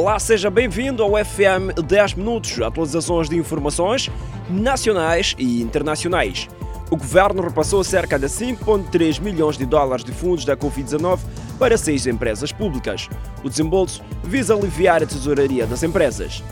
Olá, seja bem-vindo ao FM 10 Minutos, atualizações de informações nacionais e internacionais. O governo repassou cerca de 5,3 milhões de dólares de fundos da Covid-19 para seis empresas públicas. O desembolso visa aliviar a tesouraria das empresas.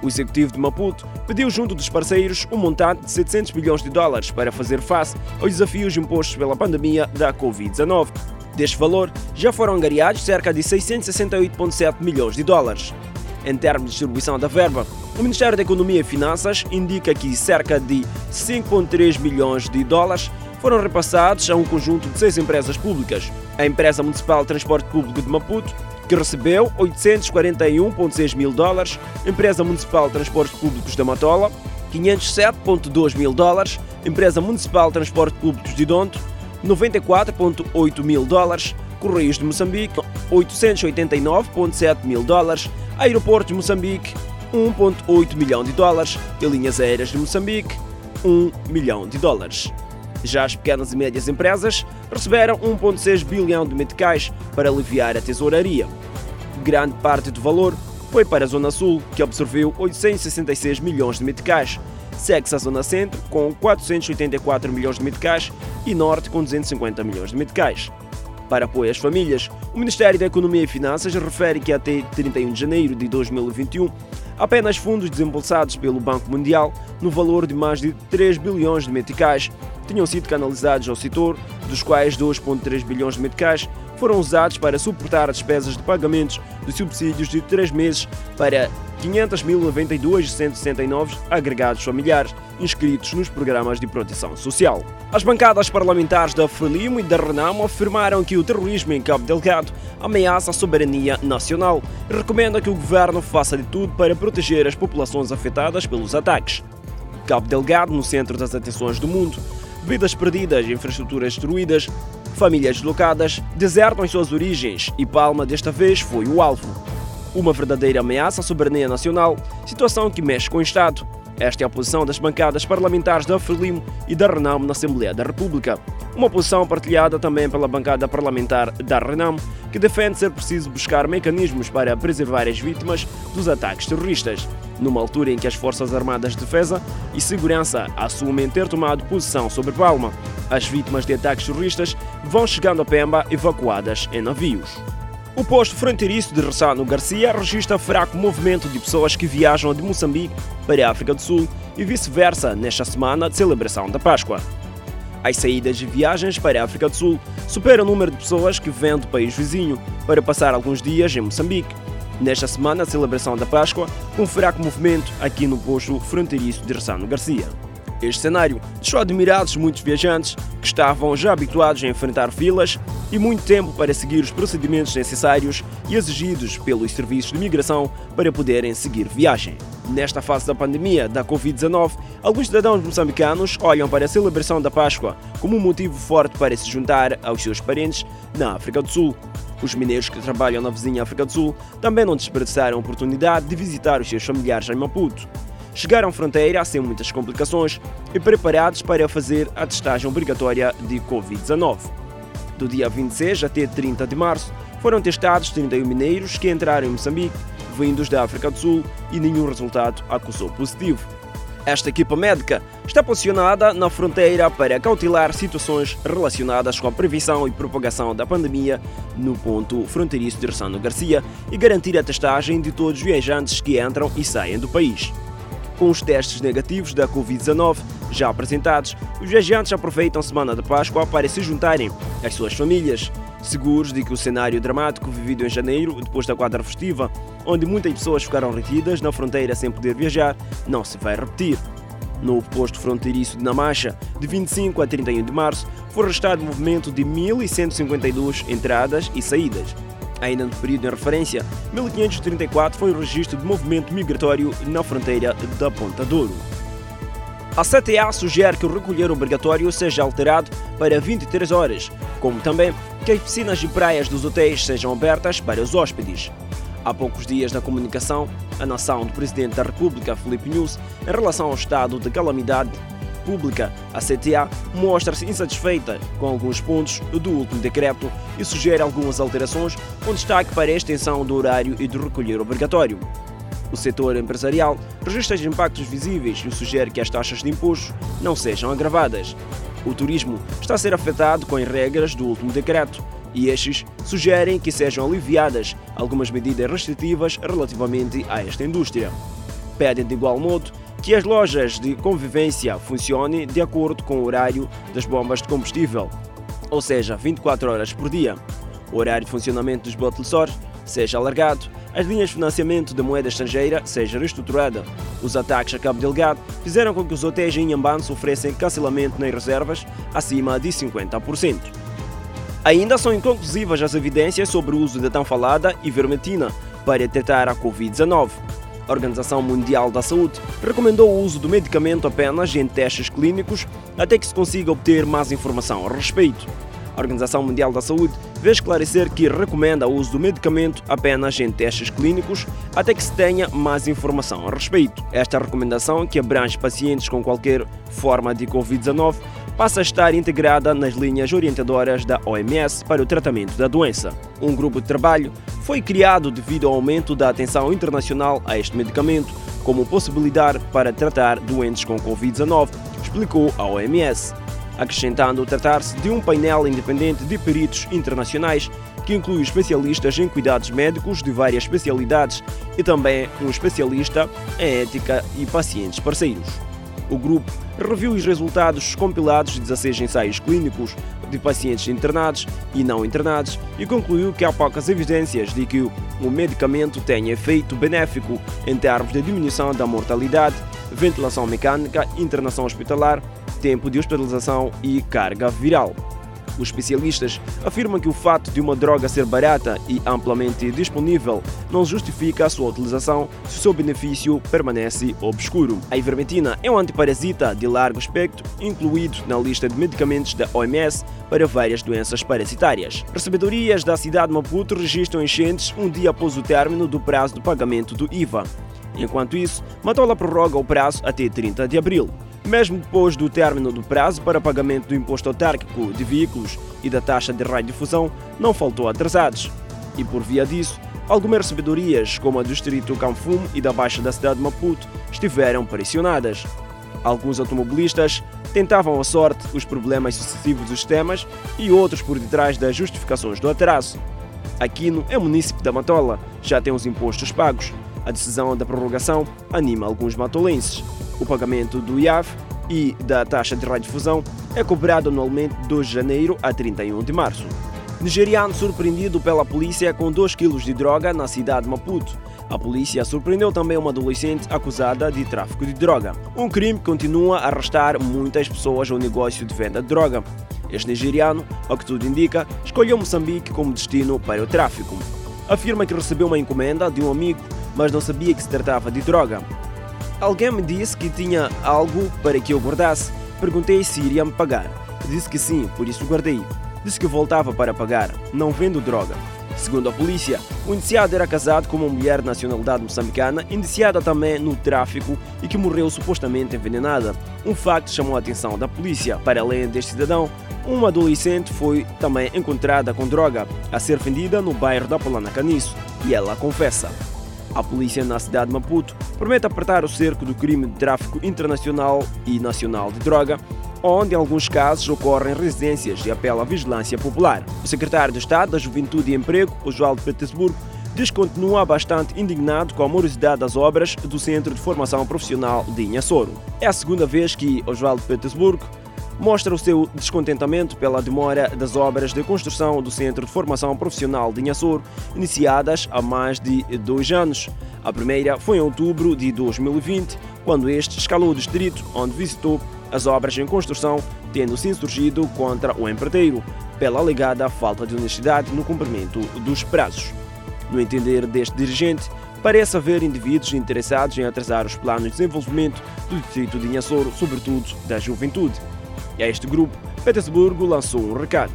O executivo de Maputo pediu junto dos parceiros um montante de 700 milhões de dólares para fazer face aos desafios impostos pela pandemia da Covid-19. Deste valor, já foram angariados cerca de 668,7 milhões de dólares. Em termos de distribuição da verba, o Ministério da Economia e Finanças indica que cerca de 5,3 milhões de dólares foram repassados a um conjunto de seis empresas públicas. A Empresa Municipal de Transporte Público de Maputo, que recebeu 841,6 mil dólares, Empresa Municipal de Transportes Públicos da Matola, 507,2 mil dólares, Empresa Municipal de Transporte Públicos de Donto, 94,8 mil dólares, Correios de Moçambique, 889,7 mil dólares, Aeroporto de Moçambique, 1,8 milhão de dólares e Linhas Aéreas de Moçambique, 1 milhão de dólares. Já as pequenas e médias empresas receberam 1,6 bilhão de meticais para aliviar a tesouraria. Grande parte do valor foi para a Zona Sul, que absorveu 866 milhões de meticais, segue-se a Zona Centro com 484 milhões de meticais e Norte com 250 milhões de meticais. Para apoio às famílias, o Ministério da Economia e Finanças refere que até 31 de janeiro de 2021, apenas fundos desembolsados pelo Banco Mundial, no valor de mais de 3 bilhões de meticais, tinham sido canalizados ao setor, dos quais 2,3 bilhões de meticais foram usados para suportar as despesas de pagamentos de subsídios de 3 meses para 500.092.169 agregados familiares inscritos nos programas de proteção social. As bancadas parlamentares da Frelimo e da Renamo afirmaram que o terrorismo em Cabo Delgado ameaça a soberania nacional e recomendam que o governo faça de tudo para proteger as populações afetadas pelos ataques. Cabo Delgado, no centro das atenções do mundo, vidas perdidas, infraestruturas destruídas, famílias deslocadas, desertam as suas origens e Palma desta vez foi o alvo. Uma verdadeira ameaça à soberania nacional, situação que mexe com o Estado. Esta é a posição das bancadas parlamentares da Frelimo e da Renamo na Assembleia da República. Uma posição partilhada também pela bancada parlamentar da Renamo, que defende ser preciso buscar mecanismos para preservar as vítimas dos ataques terroristas, numa altura em que as Forças Armadas de Defesa e Segurança assumem ter tomado posição sobre Palma. As vítimas de ataques terroristas vão chegando a Pemba evacuadas em navios. O posto fronteiriço de Ressano Garcia registra fraco movimento de pessoas que viajam de Moçambique para a África do Sul e vice-versa nesta semana de celebração da Páscoa. As saídas de viagens para a África do Sul superam o número de pessoas que vêm do país vizinho para passar alguns dias em Moçambique. Nesta semana, a celebração da Páscoa, com fraco movimento aqui no posto fronteiriço de Ressano Garcia. Este cenário deixou admirados muitos viajantes que estavam já habituados a enfrentar filas e muito tempo para seguir os procedimentos necessários e exigidos pelos serviços de migração para poderem seguir viagem. Nesta fase da pandemia da Covid-19, alguns cidadãos moçambicanos olham para a celebração da Páscoa como um motivo forte para se juntar aos seus parentes na África do Sul. Os mineiros que trabalham na vizinha África do Sul também não desperdiçaram a oportunidade de visitar os seus familiares em Maputo chegaram à fronteira sem muitas complicações e preparados para fazer a testagem obrigatória de Covid-19. Do dia 26 até 30 de março, foram testados 31 mineiros que entraram em Moçambique, vindos da África do Sul, e nenhum resultado acusou positivo. Esta equipa médica está posicionada na fronteira para cautilar situações relacionadas com a prevenção e propagação da pandemia no ponto fronteiriço de Ressano Garcia e garantir a testagem de todos os viajantes que entram e saem do país. Com os testes negativos da Covid-19 já apresentados, os viajantes aproveitam a semana de Páscoa para se juntarem às suas famílias, seguros de que o cenário dramático vivido em janeiro, depois da quadra festiva, onde muitas pessoas ficaram retidas na fronteira sem poder viajar, não se vai repetir. No posto fronteiriço de Namacha, de 25 a 31 de março, foi registrado movimento de 1.152 entradas e saídas, Ainda no período em referência, 1534 foi o registro de movimento migratório na fronteira da Ponta Douro. A CTA sugere que o recolher obrigatório seja alterado para 23 horas, como também que as piscinas e praias dos hotéis sejam abertas para os hóspedes. Há poucos dias da comunicação, a nação do Presidente da República, Felipe Nunes, em relação ao estado de calamidade Pública, a CTA, mostra-se insatisfeita com alguns pontos do último decreto e sugere algumas alterações, com destaque para a extensão do horário e do recolher obrigatório. O setor empresarial registra impactos visíveis e sugere que as taxas de imposto não sejam agravadas. O turismo está a ser afetado com as regras do último decreto e estes sugerem que sejam aliviadas algumas medidas restritivas relativamente a esta indústria. Pedem de igual modo que as lojas de convivência funcionem de acordo com o horário das bombas de combustível, ou seja, 24 horas por dia. O horário de funcionamento dos bottlesores seja alargado, as linhas de financiamento de moeda estrangeira seja reestruturada. Os ataques a Cabo Delgado fizeram com que os hotéis em Inhambane sofressem cancelamento nas reservas acima de 50%. Ainda são inconclusivas as evidências sobre o uso da tão falada ivermectina para tratar a Covid-19. A Organização Mundial da Saúde recomendou o uso do medicamento apenas em testes clínicos até que se consiga obter mais informação a respeito. A Organização Mundial da Saúde veio esclarecer que recomenda o uso do medicamento apenas em testes clínicos até que se tenha mais informação a respeito. Esta recomendação, que abrange pacientes com qualquer forma de Covid-19, passa a estar integrada nas linhas orientadoras da OMS para o tratamento da doença. Um grupo de trabalho foi criado devido ao aumento da atenção internacional a este medicamento como possibilidade para tratar doentes com Covid-19, explicou a OMS acrescentando tratar-se de um painel independente de peritos internacionais que inclui especialistas em cuidados médicos de várias especialidades e também um especialista em ética e pacientes parceiros. O grupo reviu os resultados compilados de 16 ensaios clínicos de pacientes internados e não internados e concluiu que há poucas evidências de que o medicamento tenha efeito benéfico em termos de diminuição da mortalidade, ventilação mecânica, internação hospitalar tempo de hospitalização e carga viral. Os especialistas afirmam que o fato de uma droga ser barata e amplamente disponível não justifica a sua utilização se o seu benefício permanece obscuro. A ivermectina é um antiparasita de largo espectro, incluído na lista de medicamentos da OMS para várias doenças parasitárias. Recebedorias da cidade de Maputo registram enchentes um dia após o término do prazo do pagamento do IVA. Enquanto isso, Matola prorroga o prazo até 30 de abril. Mesmo depois do término do prazo para pagamento do imposto autárquico de veículos e da taxa de radiodifusão, não faltou atrasados. E por via disso, algumas recebedorias, como a do distrito Canfume e da Baixa da cidade de Maputo, estiveram pressionadas. Alguns automobilistas tentavam a sorte os problemas sucessivos dos sistemas e outros por detrás das justificações do atraso. Aquino é munícipe da Matola, já tem os impostos pagos. A decisão da prorrogação anima alguns matolenses. O pagamento do IAF e da taxa de radiodifusão é cobrado anualmente de 2 de janeiro a 31 de março. Nigeriano surpreendido pela polícia com 2 kg de droga na cidade de Maputo. A polícia surpreendeu também uma adolescente acusada de tráfico de droga. Um crime que continua a arrastar muitas pessoas ao negócio de venda de droga. Este nigeriano, ao que tudo indica, escolheu Moçambique como destino para o tráfico. Afirma que recebeu uma encomenda de um amigo, mas não sabia que se tratava de droga. Alguém me disse que tinha algo para que eu guardasse. Perguntei se iria me pagar. Disse que sim, por isso guardei. Disse que voltava para pagar. Não vendo droga. Segundo a polícia, o indiciado era casado com uma mulher de nacionalidade moçambicana, indiciada também no tráfico e que morreu supostamente envenenada. Um facto chamou a atenção da polícia. Para além deste cidadão, uma adolescente foi também encontrada com droga a ser vendida no bairro da Polana Caniço e ela confessa. A polícia na cidade de Maputo promete apertar o cerco do crime de tráfico internacional e nacional de droga, onde em alguns casos ocorrem residências e apela à vigilância popular. O secretário de Estado da Juventude e Emprego, Oswaldo Petersburgo, diz que continua bastante indignado com a morosidade das obras do Centro de Formação Profissional de Inhassoro. É a segunda vez que Oswaldo Petersburgo mostra o seu descontentamento pela demora das obras de construção do Centro de Formação Profissional de Inhassor, iniciadas há mais de dois anos. A primeira foi em outubro de 2020, quando este escalou o distrito, onde visitou as obras em construção, tendo se insurgido contra o empreiteiro, pela alegada falta de honestidade no cumprimento dos prazos. No entender deste dirigente, parece haver indivíduos interessados em atrasar os planos de desenvolvimento do distrito de Inhassoro, sobretudo da juventude. E a este grupo, Petersburgo lançou um recado.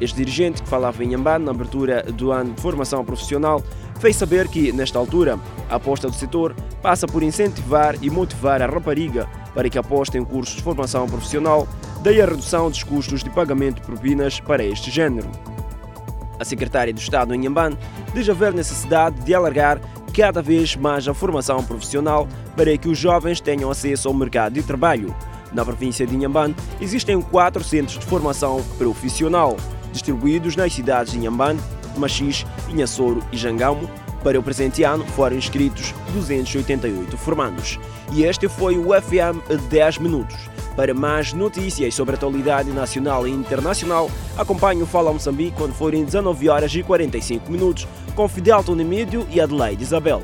Este dirigente, que falava em Amban na abertura do ano de formação profissional, fez saber que, nesta altura, a aposta do setor passa por incentivar e motivar a rapariga para que apostem em cursos de formação profissional, daí a redução dos custos de pagamento de propinas para este género. A secretária do Estado em Inhamban diz haver necessidade de alargar cada vez mais a formação profissional para que os jovens tenham acesso ao mercado de trabalho. Na província de Inhamban existem quatro centros de formação profissional, distribuídos nas cidades de Inhamban, Machis, Inhassoro e Jangamo. Para o presente ano foram inscritos 288 formandos. E este foi o FM 10 Minutos. Para mais notícias sobre a atualidade nacional e internacional, acompanhe o Fala Moçambique quando forem 19 horas e 45 minutos, com Fidel Tony Mídio e Adelaide Isabel.